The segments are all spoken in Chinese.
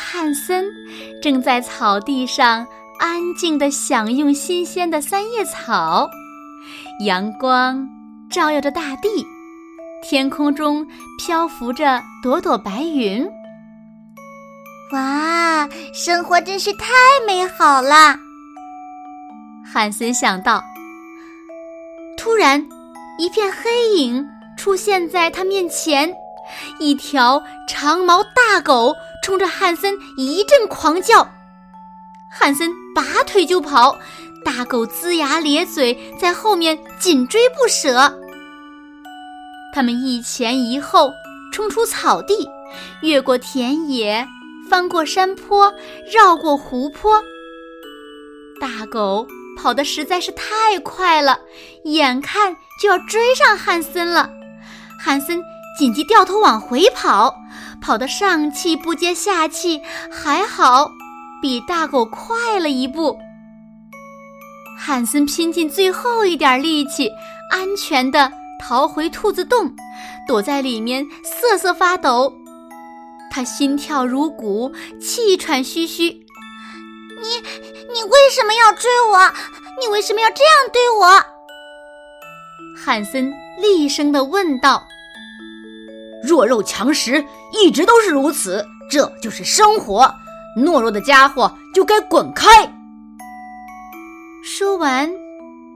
汉森正在草地上安静地享用新鲜的三叶草，阳光照耀着大地，天空中漂浮着朵朵白云。哇，生活真是太美好了！汉森想到。突然，一片黑影出现在他面前，一条长毛大狗。冲着汉森一阵狂叫，汉森拔腿就跑，大狗龇牙咧嘴在后面紧追不舍。他们一前一后冲出草地，越过田野，翻过山坡，绕过湖泊。大狗跑得实在是太快了，眼看就要追上汉森了，汉森紧急掉头往回跑。跑得上气不接下气，还好比大狗快了一步。汉森拼尽最后一点力气，安全的逃回兔子洞，躲在里面瑟瑟发抖。他心跳如鼓，气喘吁吁。你你为什么要追我？你为什么要这样对我？汉森厉声的问道。弱肉强食一直都是如此，这就是生活。懦弱的家伙就该滚开。说完，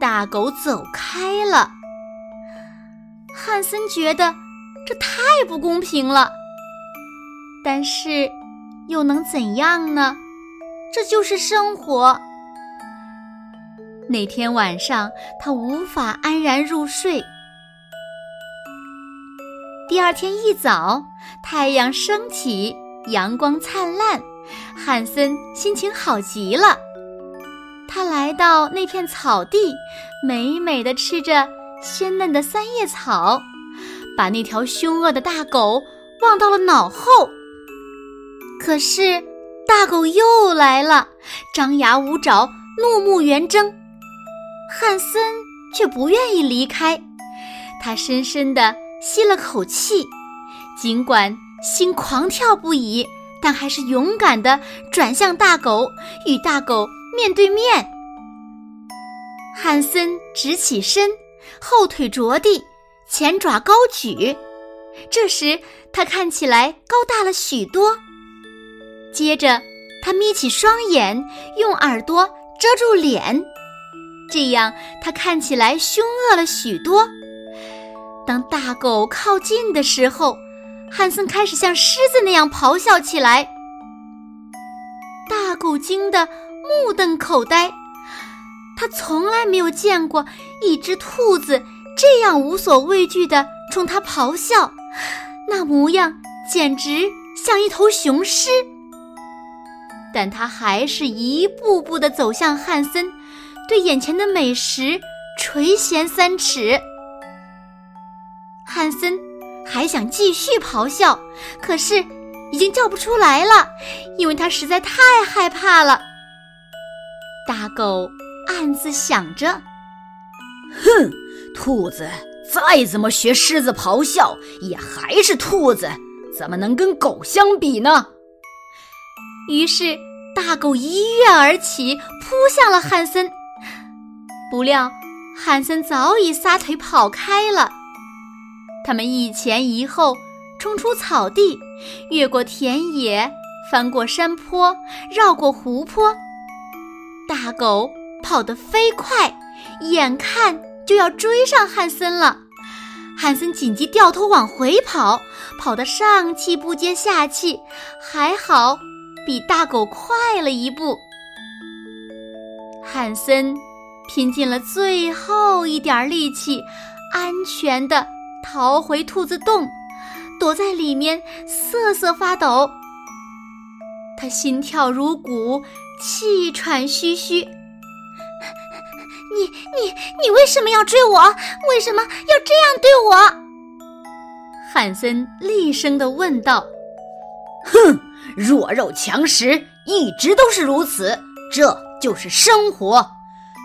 大狗走开了。汉森觉得这太不公平了，但是又能怎样呢？这就是生活。那天晚上，他无法安然入睡。第二天一早，太阳升起，阳光灿烂，汉森心情好极了。他来到那片草地，美美的吃着鲜嫩的三叶草，把那条凶恶的大狗忘到了脑后。可是，大狗又来了，张牙舞爪，怒目圆睁。汉森却不愿意离开，他深深的。吸了口气，尽管心狂跳不已，但还是勇敢地转向大狗，与大狗面对面。汉森直起身，后腿着地，前爪高举。这时他看起来高大了许多。接着他眯起双眼，用耳朵遮住脸，这样他看起来凶恶了许多。当大狗靠近的时候，汉森开始像狮子那样咆哮起来。大狗惊得目瞪口呆，他从来没有见过一只兔子这样无所畏惧地冲他咆哮，那模样简直像一头雄狮。但他还是一步步地走向汉森，对眼前的美食垂涎三尺。汉森还想继续咆哮，可是已经叫不出来了，因为他实在太害怕了。大狗暗自想着：“哼，兔子再怎么学狮子咆哮，也还是兔子，怎么能跟狗相比呢？”于是，大狗一跃而起，扑向了汉森。不料，汉森早已撒腿跑开了。他们一前一后冲出草地，越过田野，翻过山坡，绕过湖泊。大狗跑得飞快，眼看就要追上汉森了。汉森紧急掉头往回跑，跑得上气不接下气，还好比大狗快了一步。汉森拼尽了最后一点力气，安全的。逃回兔子洞，躲在里面瑟瑟发抖。他心跳如鼓，气喘吁吁。你你你为什么要追我？为什么要这样对我？汉森厉声地问道。“哼，弱肉强食，一直都是如此，这就是生活。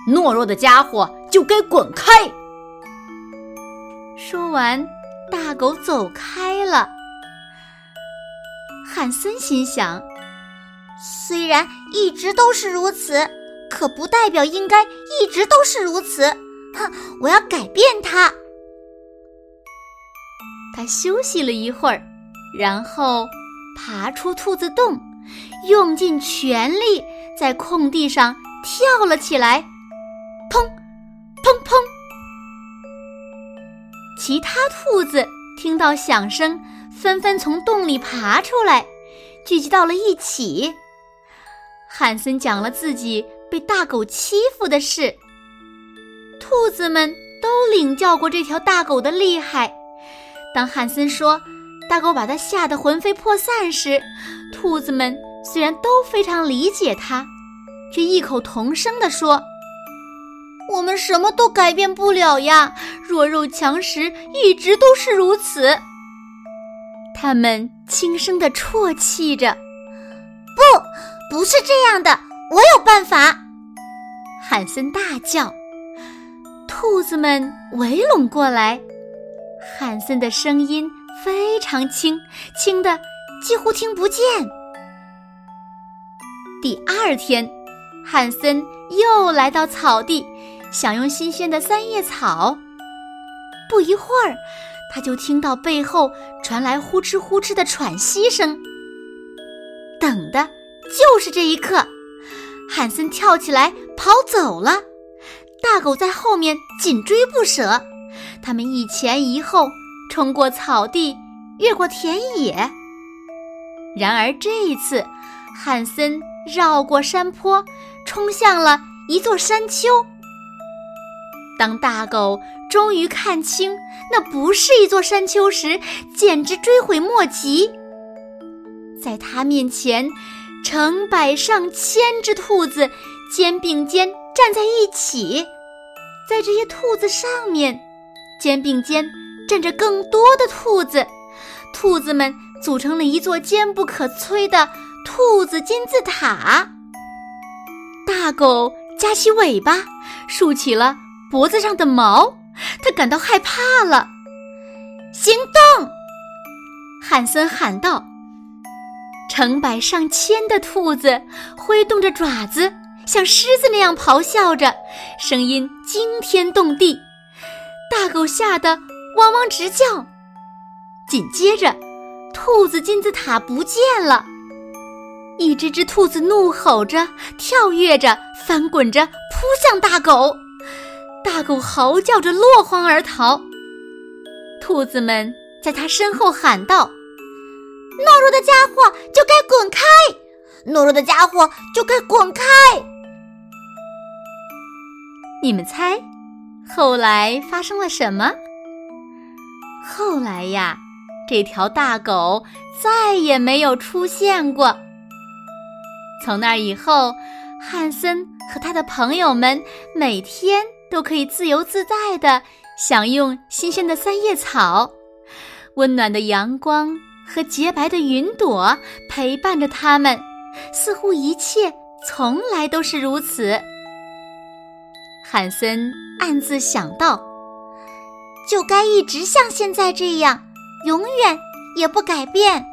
懦弱的家伙就该滚开。”说完，大狗走开了。汉森心想。虽然一直都是如此，可不代表应该一直都是如此。哼，我要改变它。他休息了一会儿，然后爬出兔子洞，用尽全力在空地上跳了起来。砰，砰砰！其他兔子听到响声，纷纷从洞里爬出来，聚集到了一起。汉森讲了自己被大狗欺负的事，兔子们都领教过这条大狗的厉害。当汉森说大狗把他吓得魂飞魄散时，兔子们虽然都非常理解他，却异口同声地说：“我们什么都改变不了呀，弱肉强食一直都是如此。”他们轻声地啜泣着：“不。”不是这样的，我有办法！汉森大叫。兔子们围拢过来，汉森的声音非常轻，轻的几乎听不见。第二天，汉森又来到草地，享用新鲜的三叶草。不一会儿，他就听到背后传来呼哧呼哧的喘息声。等的。就是这一刻，汉森跳起来跑走了，大狗在后面紧追不舍。他们一前一后冲过草地，越过田野。然而这一次，汉森绕过山坡，冲向了一座山丘。当大狗终于看清那不是一座山丘时，简直追悔莫及。在他面前。成百上千只兔子肩并肩站在一起，在这些兔子上面，肩并肩站着更多的兔子，兔子们组成了一座坚不可摧的兔子金字塔。大狗夹起尾巴，竖起了脖子上的毛，它感到害怕了。行动！汉森喊道。成百上千的兔子挥动着爪子，像狮子那样咆哮着，声音惊天动地。大狗吓得汪汪直叫。紧接着，兔子金字塔不见了。一只只兔子怒吼着，跳跃着，翻滚着，扑向大狗。大狗嚎叫着落荒而逃。兔子们在它身后喊道。懦弱的家伙就该滚开！懦弱的家伙就该滚开！你们猜，后来发生了什么？后来呀，这条大狗再也没有出现过。从那以后，汉森和他的朋友们每天都可以自由自在的享用新鲜的三叶草，温暖的阳光。和洁白的云朵陪伴着他们，似乎一切从来都是如此。汉森暗自想到：“就该一直像现在这样，永远也不改变。”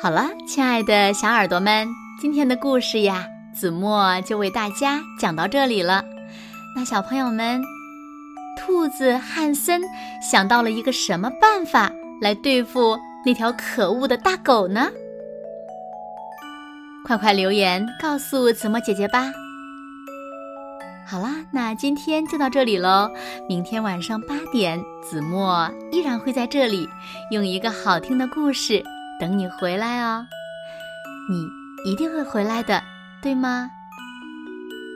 好了，亲爱的小耳朵们，今天的故事呀，子墨就为大家讲到这里了。那小朋友们。兔子汉森想到了一个什么办法来对付那条可恶的大狗呢？快快留言告诉子墨姐姐吧！好啦，那今天就到这里喽。明天晚上八点，子墨依然会在这里，用一个好听的故事等你回来哦。你一定会回来的，对吗？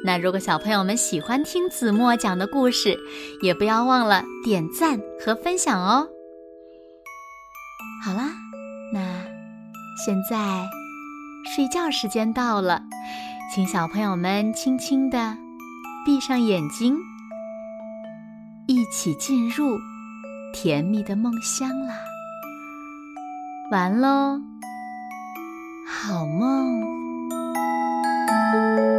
那如果小朋友们喜欢听子墨讲的故事，也不要忘了点赞和分享哦。好啦，那现在睡觉时间到了，请小朋友们轻轻地闭上眼睛，一起进入甜蜜的梦乡啦。完喽，好梦。thank you